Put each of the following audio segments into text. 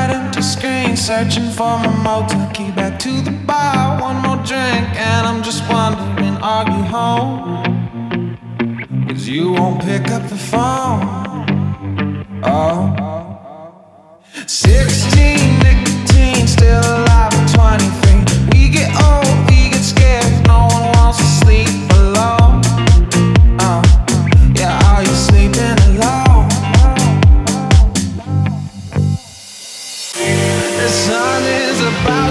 right empty screen, searching for my motor key. Back to the bar, one more drink, and I'm just wondering, are you home? Cause you won't pick up the phone. Oh. 16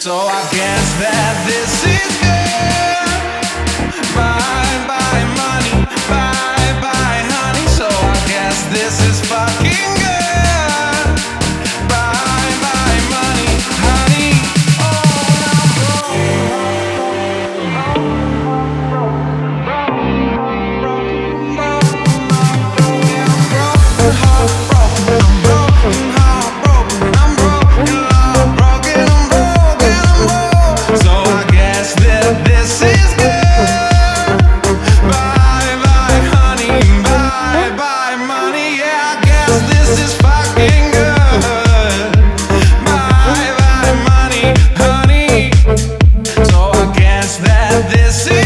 So I guess that this is good. Bye bye money, bye bye honey. So I guess this is fucking. this is